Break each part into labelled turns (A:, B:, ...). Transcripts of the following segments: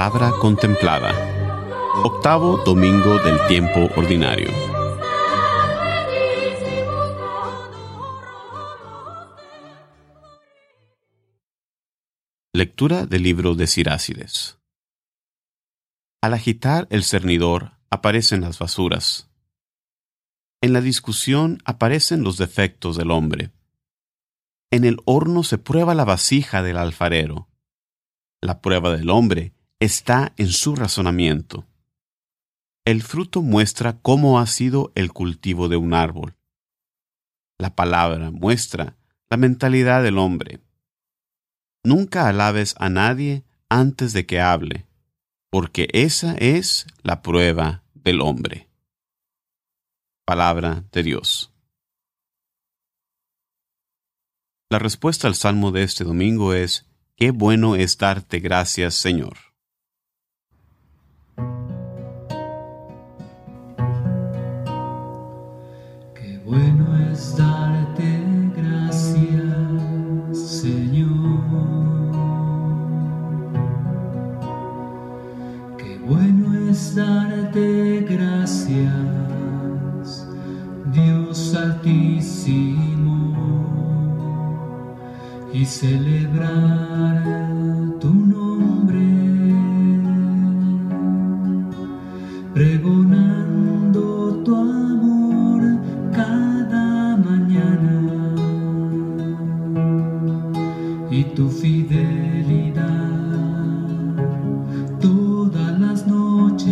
A: La palabra contemplada. Octavo domingo del tiempo ordinario. Lectura del libro de Sirácides. Al agitar el cernidor aparecen las basuras. En la discusión aparecen los defectos del hombre. En el horno se prueba la vasija del alfarero. La prueba del hombre está en su razonamiento. El fruto muestra cómo ha sido el cultivo de un árbol. La palabra muestra la mentalidad del hombre. Nunca alabes a nadie antes de que hable, porque esa es la prueba del hombre. Palabra de Dios. La respuesta al salmo de este domingo es, Qué bueno es darte gracias, Señor.
B: Bueno es darte gracias, Señor. Qué bueno es darte gracias, Dios altísimo, y celebrar y tu fidelidad todas las noches.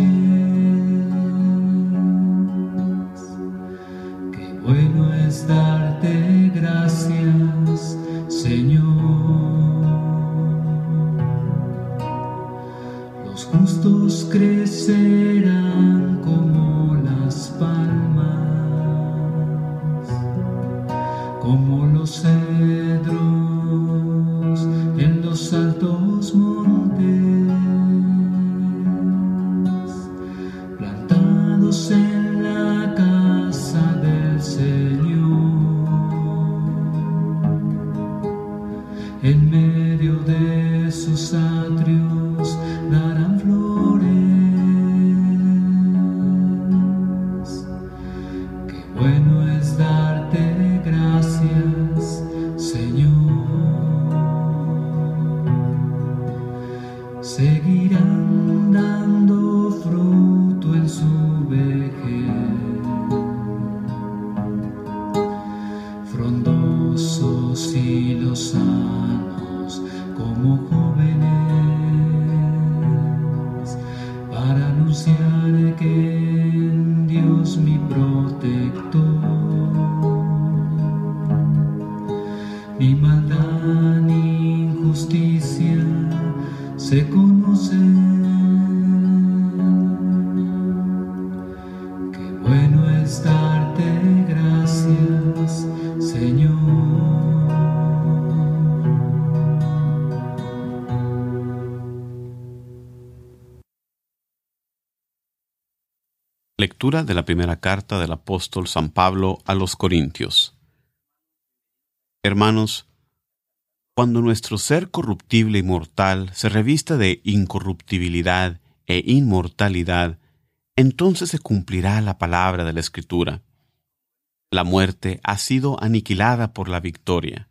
B: Qué bueno es darte gracias, Señor. Los justos crecerán como las palmas, como los cedros en mi maldad ni injusticia se conocen. Qué bueno es darte gracias, Señor.
A: Lectura de la primera carta del apóstol San Pablo a los Corintios. Hermanos, cuando nuestro ser corruptible y mortal se revista de incorruptibilidad e inmortalidad, entonces se cumplirá la palabra de la Escritura. La muerte ha sido aniquilada por la victoria.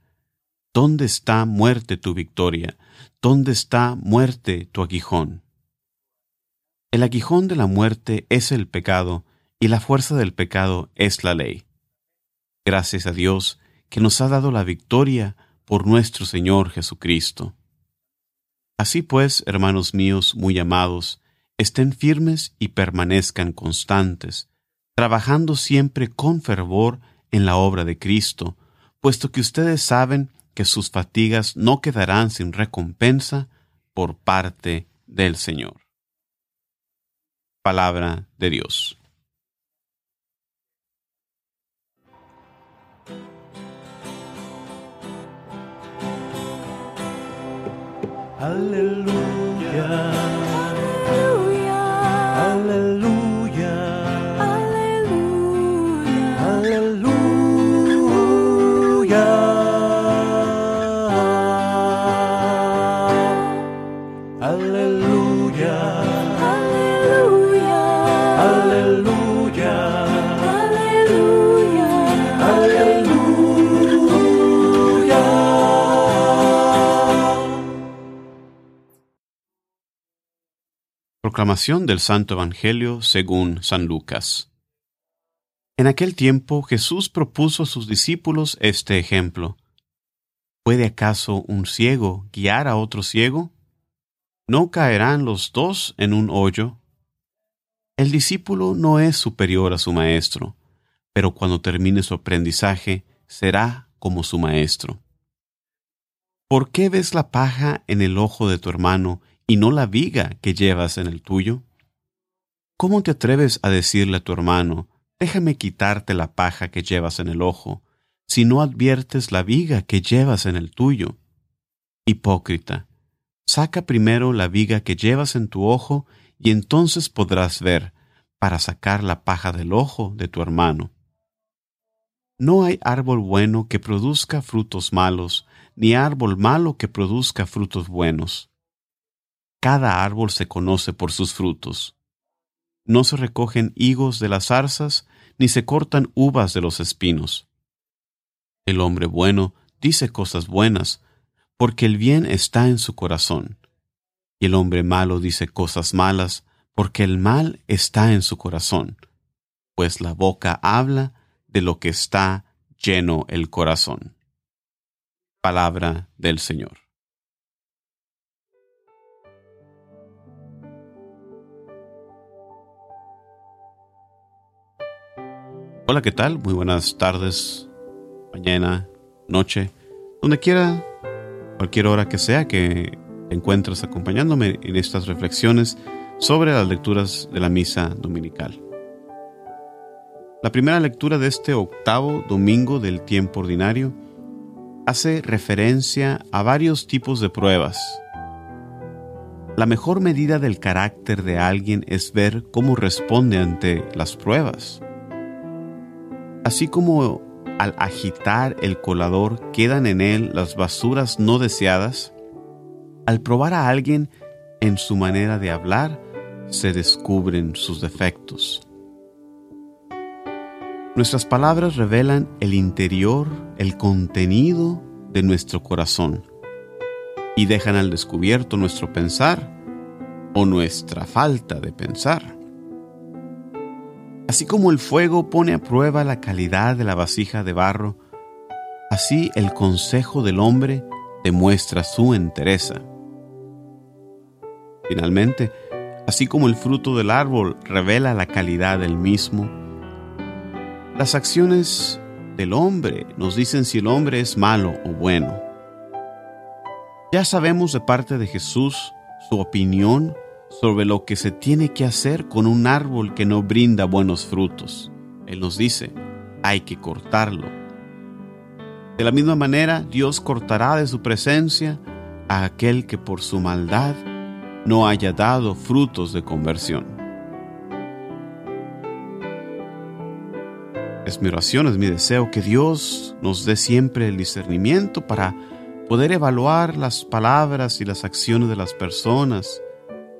A: ¿Dónde está muerte tu victoria? ¿Dónde está muerte tu aguijón? El aguijón de la muerte es el pecado y la fuerza del pecado es la ley. Gracias a Dios que nos ha dado la victoria por nuestro Señor Jesucristo. Así pues, hermanos míos muy amados, estén firmes y permanezcan constantes, trabajando siempre con fervor en la obra de Cristo, puesto que ustedes saben que sus fatigas no quedarán sin recompensa por parte del Señor. Palabra de Dios.
C: Aleluya.
A: Del Santo Evangelio según San Lucas. En aquel tiempo Jesús propuso a sus discípulos este ejemplo. ¿Puede acaso un ciego guiar a otro ciego? ¿No caerán los dos en un hoyo? El discípulo no es superior a su maestro, pero cuando termine su aprendizaje será como su maestro. ¿Por qué ves la paja en el ojo de tu hermano y no la viga que llevas en el tuyo? ¿Cómo te atreves a decirle a tu hermano, déjame quitarte la paja que llevas en el ojo, si no adviertes la viga que llevas en el tuyo? Hipócrita, saca primero la viga que llevas en tu ojo, y entonces podrás ver, para sacar la paja del ojo de tu hermano. No hay árbol bueno que produzca frutos malos, ni árbol malo que produzca frutos buenos. Cada árbol se conoce por sus frutos. No se recogen higos de las zarzas, ni se cortan uvas de los espinos. El hombre bueno dice cosas buenas, porque el bien está en su corazón. Y el hombre malo dice cosas malas, porque el mal está en su corazón. Pues la boca habla de lo que está lleno el corazón. Palabra del Señor. Hola, ¿qué tal? Muy buenas tardes, mañana, noche, donde quiera, cualquier hora que sea que te encuentres acompañándome en estas reflexiones sobre las lecturas de la misa dominical. La primera lectura de este octavo domingo del tiempo ordinario hace referencia a varios tipos de pruebas. La mejor medida del carácter de alguien es ver cómo responde ante las pruebas. Así como al agitar el colador quedan en él las basuras no deseadas, al probar a alguien en su manera de hablar, se descubren sus defectos. Nuestras palabras revelan el interior, el contenido de nuestro corazón y dejan al descubierto nuestro pensar o nuestra falta de pensar. Así como el fuego pone a prueba la calidad de la vasija de barro, así el consejo del hombre demuestra su entereza. Finalmente, así como el fruto del árbol revela la calidad del mismo, las acciones del hombre nos dicen si el hombre es malo o bueno. Ya sabemos de parte de Jesús su opinión sobre lo que se tiene que hacer con un árbol que no brinda buenos frutos. Él nos dice, hay que cortarlo. De la misma manera, Dios cortará de su presencia a aquel que por su maldad no haya dado frutos de conversión. Es mi oración, es mi deseo que Dios nos dé siempre el discernimiento para poder evaluar las palabras y las acciones de las personas,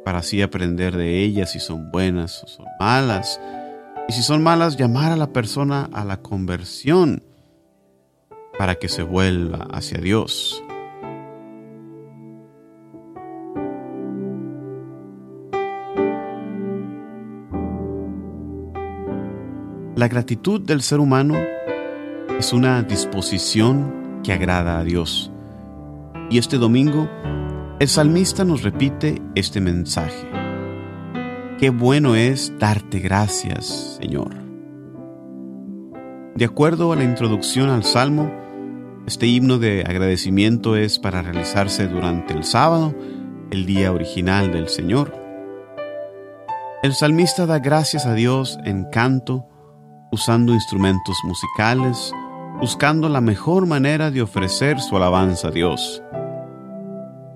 A: para así aprender de ellas si son buenas o son malas. Y si son malas, llamar a la persona a la conversión para que se vuelva hacia Dios. La gratitud del ser humano es una disposición que agrada a Dios. Y este domingo el salmista nos repite este mensaje. Qué bueno es darte gracias, Señor. De acuerdo a la introducción al Salmo, este himno de agradecimiento es para realizarse durante el sábado, el día original del Señor. El salmista da gracias a Dios en canto, usando instrumentos musicales, buscando la mejor manera de ofrecer su alabanza a Dios.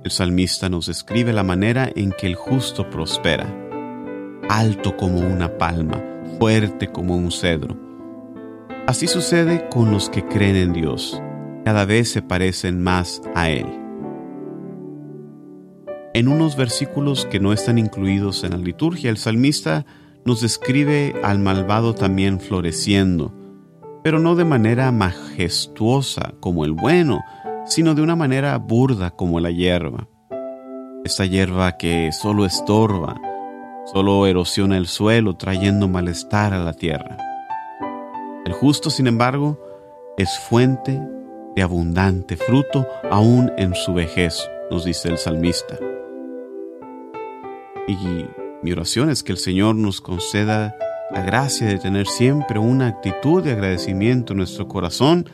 A: El salmista nos describe la manera en que el justo prospera, alto como una palma, fuerte como un cedro. Así sucede con los que creen en Dios, cada vez se parecen más a Él. En unos versículos que no están incluidos en la liturgia, el salmista nos describe al malvado también floreciendo, pero no de manera majestuosa como el bueno, sino de una manera burda como la hierba. Esta hierba que solo estorba, solo erosiona el suelo trayendo malestar a la tierra. El justo, sin embargo, es fuente de abundante fruto aún en su vejez, nos dice el salmista. Y mi oración es que el Señor nos conceda la gracia de tener siempre una actitud de agradecimiento en nuestro corazón,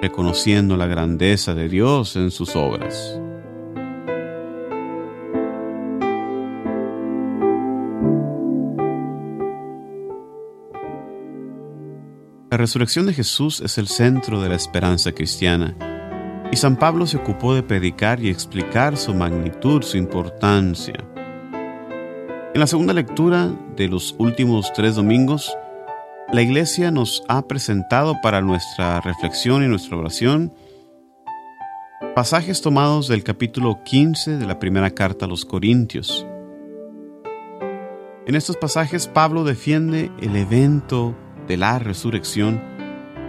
A: reconociendo la grandeza de Dios en sus obras. La resurrección de Jesús es el centro de la esperanza cristiana, y San Pablo se ocupó de predicar y explicar su magnitud, su importancia. En la segunda lectura de los últimos tres domingos, la Iglesia nos ha presentado para nuestra reflexión y nuestra oración pasajes tomados del capítulo 15 de la primera carta a los Corintios. En estos pasajes Pablo defiende el evento de la resurrección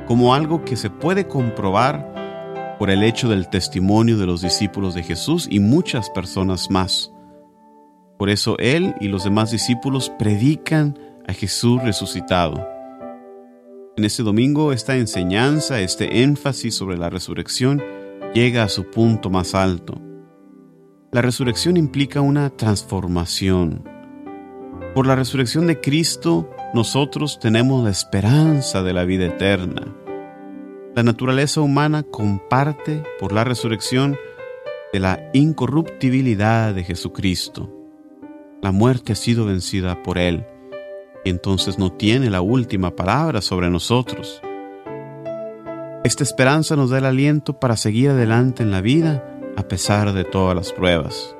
A: como algo que se puede comprobar por el hecho del testimonio de los discípulos de Jesús y muchas personas más. Por eso él y los demás discípulos predican a Jesús resucitado. En este domingo esta enseñanza, este énfasis sobre la resurrección llega a su punto más alto. La resurrección implica una transformación. Por la resurrección de Cristo, nosotros tenemos la esperanza de la vida eterna. La naturaleza humana comparte por la resurrección de la incorruptibilidad de Jesucristo. La muerte ha sido vencida por Él entonces no tiene la última palabra sobre nosotros. Esta esperanza nos da el aliento para seguir adelante en la vida a pesar de todas las pruebas.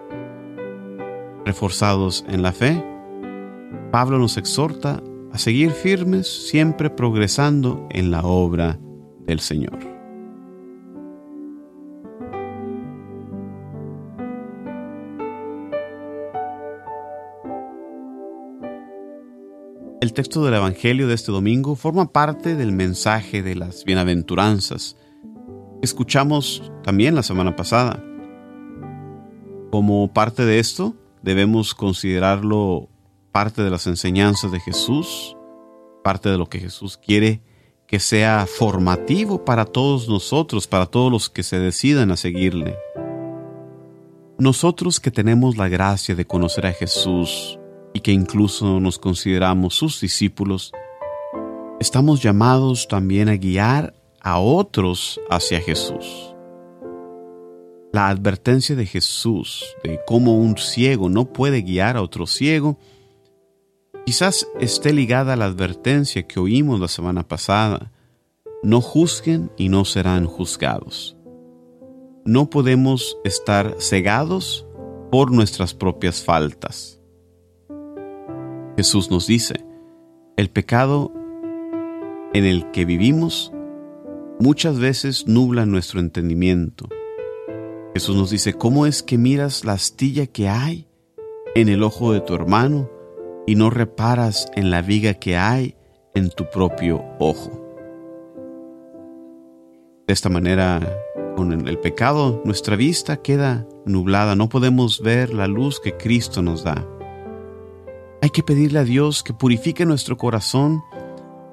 A: Reforzados en la fe, Pablo nos exhorta a seguir firmes, siempre progresando en la obra del Señor. El texto del Evangelio de este domingo forma parte del mensaje de las bienaventuranzas escuchamos también la semana pasada. Como parte de esto, debemos considerarlo parte de las enseñanzas de Jesús, parte de lo que Jesús quiere que sea formativo para todos nosotros, para todos los que se decidan a seguirle. Nosotros que tenemos la gracia de conocer a Jesús y que incluso nos consideramos sus discípulos, estamos llamados también a guiar a otros hacia Jesús. La advertencia de Jesús de cómo un ciego no puede guiar a otro ciego Quizás esté ligada a la advertencia que oímos la semana pasada. No juzguen y no serán juzgados. No podemos estar cegados por nuestras propias faltas. Jesús nos dice, el pecado en el que vivimos muchas veces nubla nuestro entendimiento. Jesús nos dice, ¿cómo es que miras la astilla que hay en el ojo de tu hermano y no reparas en la viga que hay en tu propio ojo. De esta manera, con el pecado, nuestra vista queda nublada, no podemos ver la luz que Cristo nos da. Hay que pedirle a Dios que purifique nuestro corazón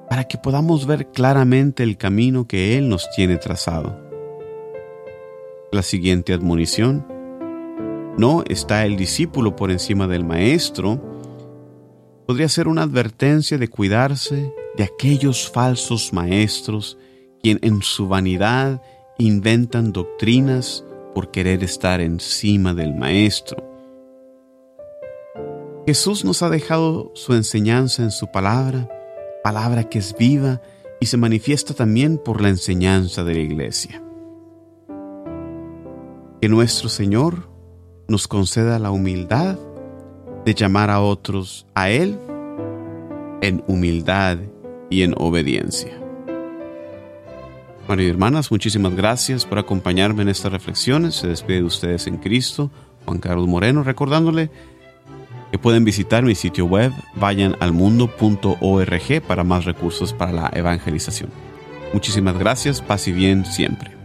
A: para que podamos ver claramente el camino que Él nos tiene trazado. La siguiente admonición. No está el discípulo por encima del maestro, podría ser una advertencia de cuidarse de aquellos falsos maestros quien en su vanidad inventan doctrinas por querer estar encima del maestro. Jesús nos ha dejado su enseñanza en su palabra, palabra que es viva y se manifiesta también por la enseñanza de la iglesia. Que nuestro Señor nos conceda la humildad de llamar a otros a Él en humildad y en obediencia. Bueno, y hermanas, muchísimas gracias por acompañarme en estas reflexiones. Se despide de ustedes en Cristo, Juan Carlos Moreno, recordándole que pueden visitar mi sitio web, vayan al mundo.org para más recursos para la evangelización. Muchísimas gracias, paz y bien siempre.